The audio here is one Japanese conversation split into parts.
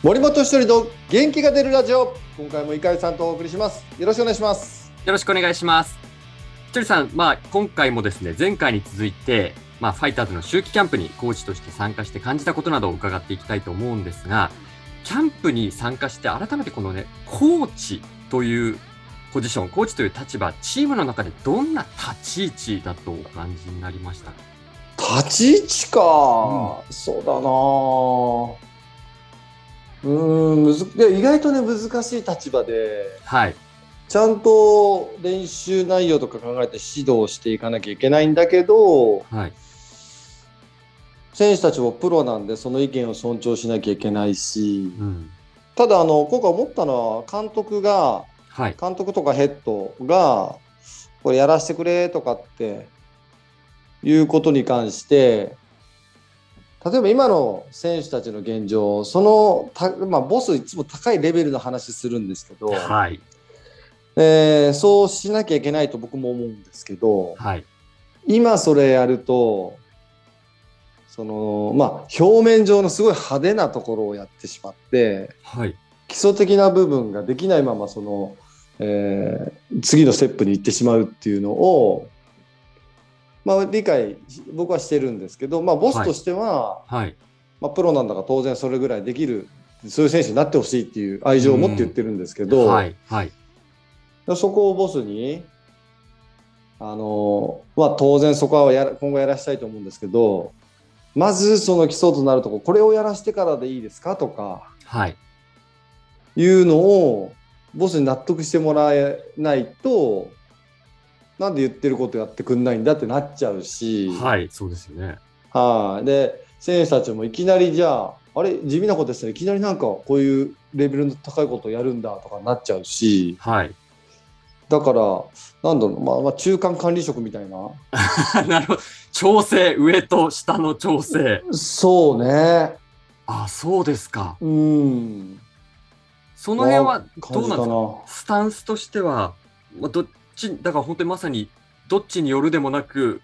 森本一人の元気が出るラジオ。今回も井上さんとお送りします。よろしくお願いします。よろしくお願いします。ひとりさん、まあ、今回もですね前回に続いて、まあ、ファイターズの秋季キャンプにコーチとして参加して感じたことなどを伺っていきたいと思うんですがキャンプに参加して改めてこのねコーチというポジションコーチという立場チームの中でどんな立ち位置だとお感じになりました立ち位置か、うん、そうだなうんむ意外とね難しい立場で、はい、ちゃんと練習内容とか考えて指導していかなきゃいけないんだけど、はい、選手たちもプロなんでその意見を尊重しなきゃいけないし、うん、ただあの今回思ったのは監督が、はい、監督とかヘッドがこれやらせてくれとかっていうことに関して例えば今の選手たちの現状、そのた、まあ、ボスいつも高いレベルの話するんですけど、はい。えー、そうしなきゃいけないと僕も思うんですけど、はい、今それやると、そのまあ、表面上のすごい派手なところをやってしまって、はい、基礎的な部分ができないままその、えー、次のステップに行ってしまうっていうのをまあ、理解僕はしてるんですけど、まあ、ボスとしては、はい、まあ、プロなんだから当然それぐらいできるそういう選手になってほしいっていう愛情を持って言ってるんですけど、はいはい、そこをボスにあの、まあ、当然そこはや今後やらしたいと思うんですけどまずその基礎となるとここれをやらしてからでいいですかとか、はい、いうのをボスに納得してもらえないとなんで言ってることやってくんないんだってなっちゃうし、はい、そうですよね。はい、で選手たちもいきなりじゃああれ地味なことですねいきなりなんかこういうレベルの高いことをやるんだとかなっちゃうし、はい、だからなんだろう、まあ、まあ中間管理職みたいな。なるほど。調整上と下の調整。そうね。あそうですか。うん。その辺はどうなんですか？スタンスとしては、まあ、どち、だから本当にまさにどっちによるでもなく、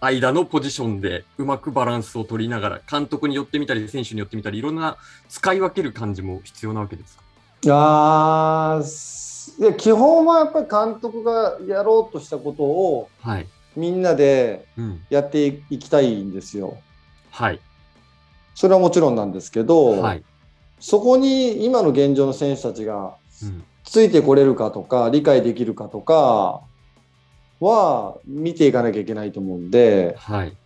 間のポジションでうまくバランスを取りながら、監督によってみたり、選手によってみたり、いろんな使い分ける感じも必要なわけですか？あいや基本はやっぱり監督がやろうとしたことを、はい、みんなでやっていきたいんですよ。はい、それはもちろんなんですけど、はい、そこに今の現状の選手たちがついてこれるかとか理解できるかとかは見ていかなきゃいけないと思うんで、はい、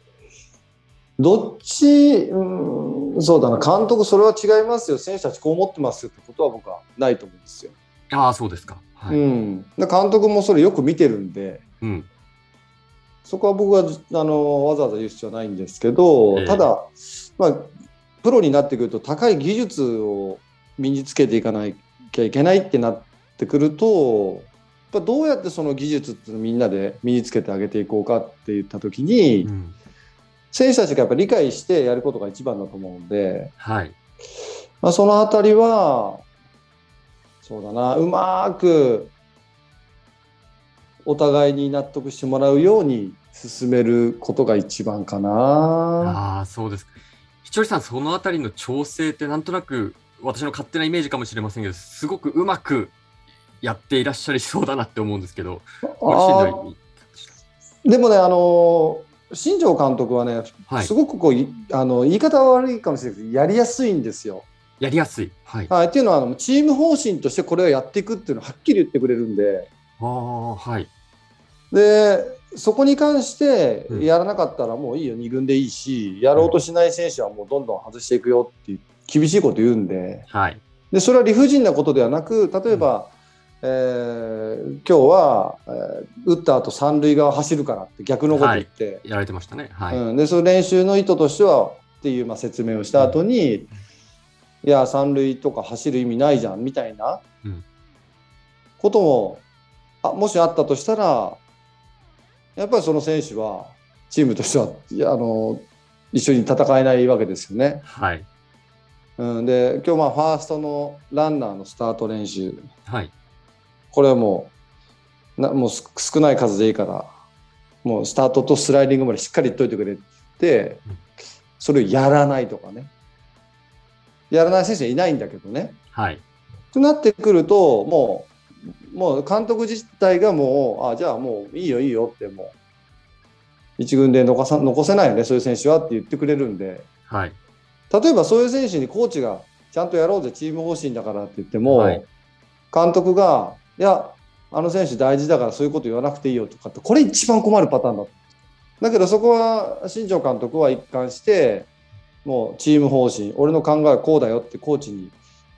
どっち、うん、そうだな。監督それは違いますよ。選手たちこう思ってますよってことは僕はないと思うんですよ。ああそうですか、はい、うん、監督もそれよく見てるんで、うん、そこは僕はあのわざわざ言う必要はないんですけど、えー、ただ、まあ、プロになってくると高い技術を身につけていかないきゃいけないってなってくるとやっぱどうやってその技術ってみんなで身につけてあげていこうかって言った時に、うん、選手たちがやっぱ理解してやることが一番だと思うんで、はいまあ、その辺りはそうだなうまくお互いに納得してもらうように進めることが一番かな。あそうですひとりさん、その辺りの調整ってなんとなく私の勝手なイメージかもしれませんけど、すごくうまくやっていらっしゃりそうだなって思うんですけど、でもね、あの新庄監督はね、はい、すごくこうあの言い方は悪いかもしれないけど、やりやすいんですよ。やりやすい。はい。はい、っていうのは、チーム方針としてこれをやっていくっていうのをはっきり言ってくれるんで。ああ、はい。で、そこに関してやらなかったらもういいよ、2軍でいいし、やろうとしない選手はもうどんどん外していくよって厳しいこと言うんではい、でそれは理不尽なことではなく例えば、うん、えー、今日は、えー、打った後三塁側走るからって逆のこと言って、はい、やられてましたね、はい。うん、でその練習の意図としてはっていうまあ説明をした後に、うん、いや三塁とか走る意味ないじゃんみたいなこともあもしあったとしたらやっぱりその選手はチームとしてはあの一緒に戦えないわけですよね。はい。うん、で今日まあファーストのランナーのスタート練習、はい、これはもうなもう少ない数でいいからもうスタートとスライディングまでしっかりといてくれって、それをやらないとかねやらない選手はいないんだけどね。はい。となってくると、もう、もう監督自体がもう、あじゃあもういいよいいよって、もう、一軍で残さ残せないよね、そういう選手はって言ってくれるんで、はい。例えばそういう選手にコーチが、ちゃんとやろうぜ、チーム方針だからって言っても、はい監督が、いや、あの選手大事だからそういうこと言わなくていいよとかって、これ一番困るパターンだ。だけどそこは新庄監督は一貫して、もうチーム方針、俺の考えはこうだよってコーチに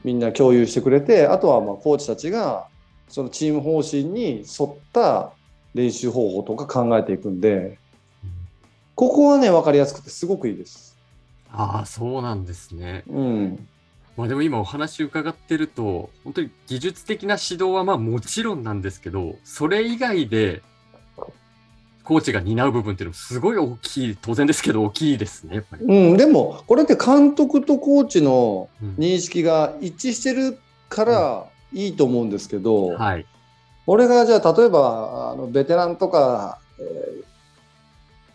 みんな共有してくれて、あとはまあコーチたちがそのチーム方針に沿った練習方法とか考えていくんで、ここはね、分かりやすくてすごくいいです。ああ、そうなんですね。うん。まあでも今お話伺ってると、本当に技術的な指導はまあもちろんなんですけど、それ以外で、コーチが担う部分っていうのもすごい大きい、当然ですけど大きいですね、やっぱり。うん、でも、これって監督とコーチのうん認識が一致してるからいいと思うんですけど、はい。俺がじゃあ例えばあのベテランとか、えー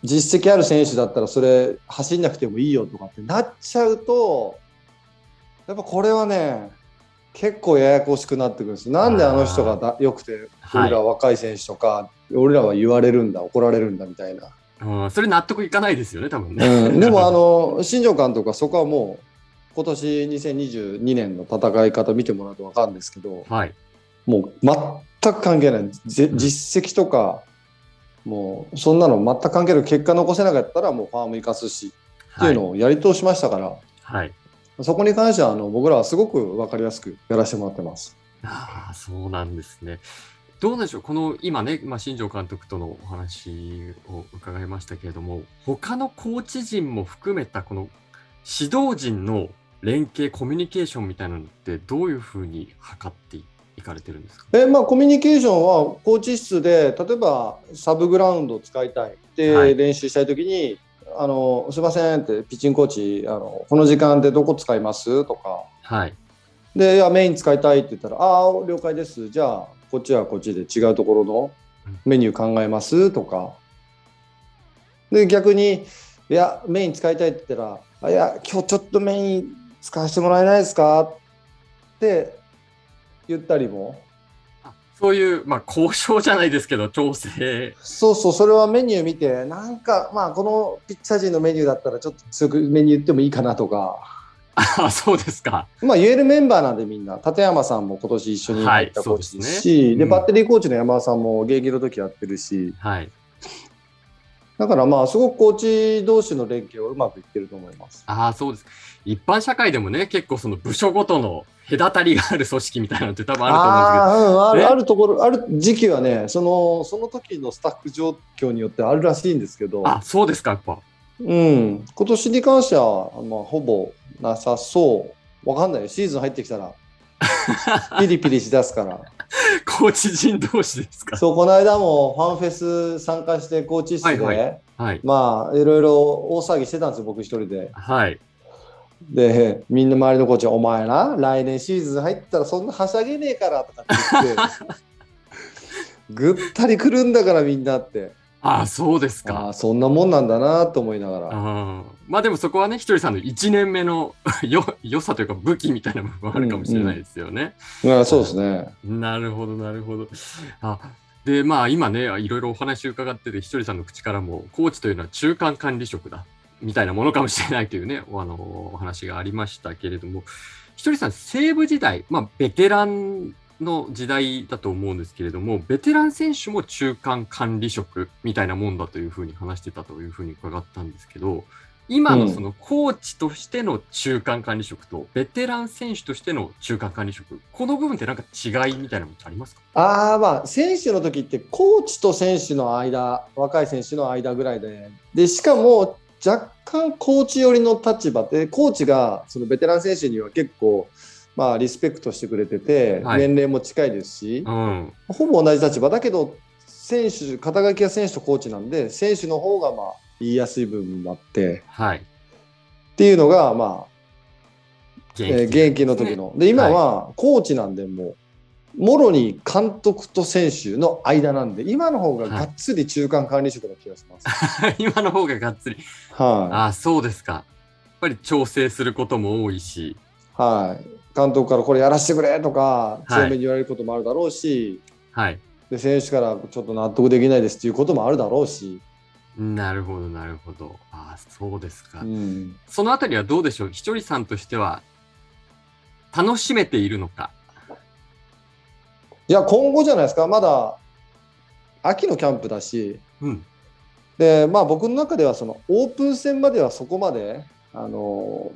実績ある選手だったらそれ走んなくてもいいよとかってなっちゃうとやっぱこれはね結構ややこしくなってくるんです。なんであの人がだよくてはい。俺ら若い選手とか、俺らは言われるんだ怒られるんだみたいな。うん、それ納得いかないですよね、多分ね。うん、でもあの新庄監督はそこはもう今年2022年の戦い方見てもらうと分かるんですけどはい。もう全く関係ない。ぜ実績とかもうそんなの全く関係ない。結果残せなかったらもうファーム生かすしっていうのをやり通しましたから、はい。そこに関してはあの僕らはすごく分かりやすくやらせてもらってます。ああ、そうなんですね。どうでしょう、この今ね、まあ、新庄監督とのお話を伺いましたけれども、他のコーチ陣も含めたこの指導陣の連携、コミュニケーションみたいなのって、どういうふうに図っていかれてるんですか？えまあ、コミュニケーションはコーチ室で例えばサブグラウンドを使いたいってはい練習したいときに、あのすいませんってピッチングコーチあのこの時間でどこ使います？とか。はい。でいやメイン使いたいって言ったらああ了解です。じゃあこっちはこっちで違うところのメニュー考えます？とか。で逆にいやメイン使いたいって言ったらあいや今日ちょっとメイン使わせてもらえないですか？って言ったりもあそういう、まあ、交渉じゃないですけど、調整。そうそうそれはメニュー見てなんかまあこのピッチャー陣のメニューだったらちょっと強くメニュー言ってもいいかなとか。あそうですか。まあ、言えるメンバーなんでみんな立山さんも今年一緒に入ったコーチですし、はいですねうんでバッテリーコーチの山田さんも現役の時やってるしはい。だからまあすごくコーチ同士の連携はうまくいってると思います。ああ、そうです。一般社会でもね、結構その部署ごとの隔たりがある組織みたいなのって多分あると思うんですけど、あーうん、あねるあるところある時期はねそのその時のスタッフ状況によってあるらしいんですけど、あ、そうですか、やっぱ。うん、今年に関しては、まあ、ほぼなさそうわかんないよシーズン入ってきたら ピリピリしだすから。コーチ陣同士ですか？そうこの間もファンフェス参加してコーチ室で、はいははい。まあいろいろ大騒ぎしてたんですよ僕一人で。はい。でみんな周りのコーチは「お前な来年シーズン入ったらそんなはしゃげねえから」とかって言って ぐったりくるんだからみんなってああ、そうですあか。あそんなもんなんだなと思いながら。あーまあでもそこはね、ひとりさんの1年目の よ良さというか武器みたいな部分はあるかもしれないですよね。うん、そうですね。なるほど、なるほど。あで、まあ今ね、いろいろお話伺ってて、ひとりさんの口からも、コーチというのは中間管理職だ、みたいなものかもしれないというね、おあのお話がありましたけれども、ひとりさん、西武時代、まあベテランの時代だと思うんですけれども、ベテラン選手も中間管理職みたいなもんだというふうに話してたというふうに伺ったんですけど、今のそのコーチとしての中間管理職と、ベテラン選手としての中間管理職、この部分ってなんか違いみたいなのってありますか？ああまあ選手の時ってコーチと選手の間若い選手の間ぐらいで。でしかも若干コーチ寄りの立場でコーチがそのベテラン選手には結構まあリスペクトしてくれてて、はい年齢も近いですし、うん。ほぼ同じ立場だけど選手肩書きは選手とコーチなんで選手の方がまあ言いやすい部分もあってはい。っていうのがまあ現えー現役の時の。で、今はコーチなんで、もう、もろに監督と選手の間なんで、今の方ががっつり中間管理職な気がします。はい、今の方ががっつり。ああ、そうですか。やっぱり調整することも多いし。はい、監督からこれやらせてくれとか、強めに言われることもあるだろうし、はい。で選手からちょっと納得できないですっていうこともあるだろうし、なるほど、なるほど。ああ、そうですか。うん、そのあたりはどうでしょう？ひとりさんとしては、楽しめているのか？いや、今後じゃないですか、まだ秋のキャンプだし、うん。でまあ、僕の中ではそのオープン戦まではそこまで、あの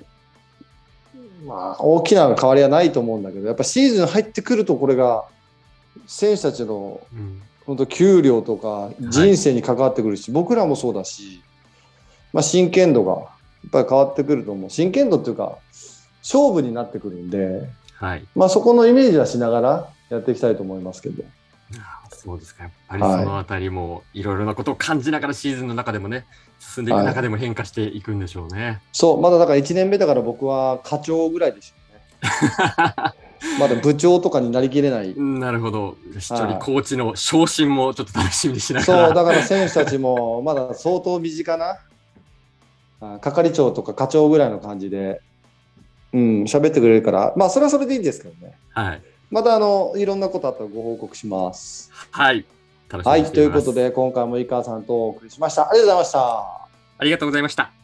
まあ、大きな変わりはないと思うんだけど、やっぱシーズン入ってくると、これが選手たちのうん。本当給料とか人生に関わってくるし、僕らもそうだし、まあ、真剣度がやっぱり変わってくると思う真剣度っていうか勝負になってくるんで、はい。まあ、そこのイメージはしながらやっていきたいと思いますけど。そうですか。やっぱりそのあたりも、いろいろなことを感じながらシーズンの中でもね、進んでいく中でも変化していくんでしょうね。そうまだだから1年目だから僕は課長ぐらいでしょうね まだ部長とかになりきれないなるほど。一人コーチの昇進もちょっと楽しみにしながら。そうだから選手たちもまだ相当身近なあ係長とか課長ぐらいの感じでうん喋ってくれるからまあそれはそれでいいんですけどねはい。またあのいろんなことあったらご報告しますはい。楽しみはい。ということで今回も井川さんとお送りしましたありがとうございましたありがとうございました。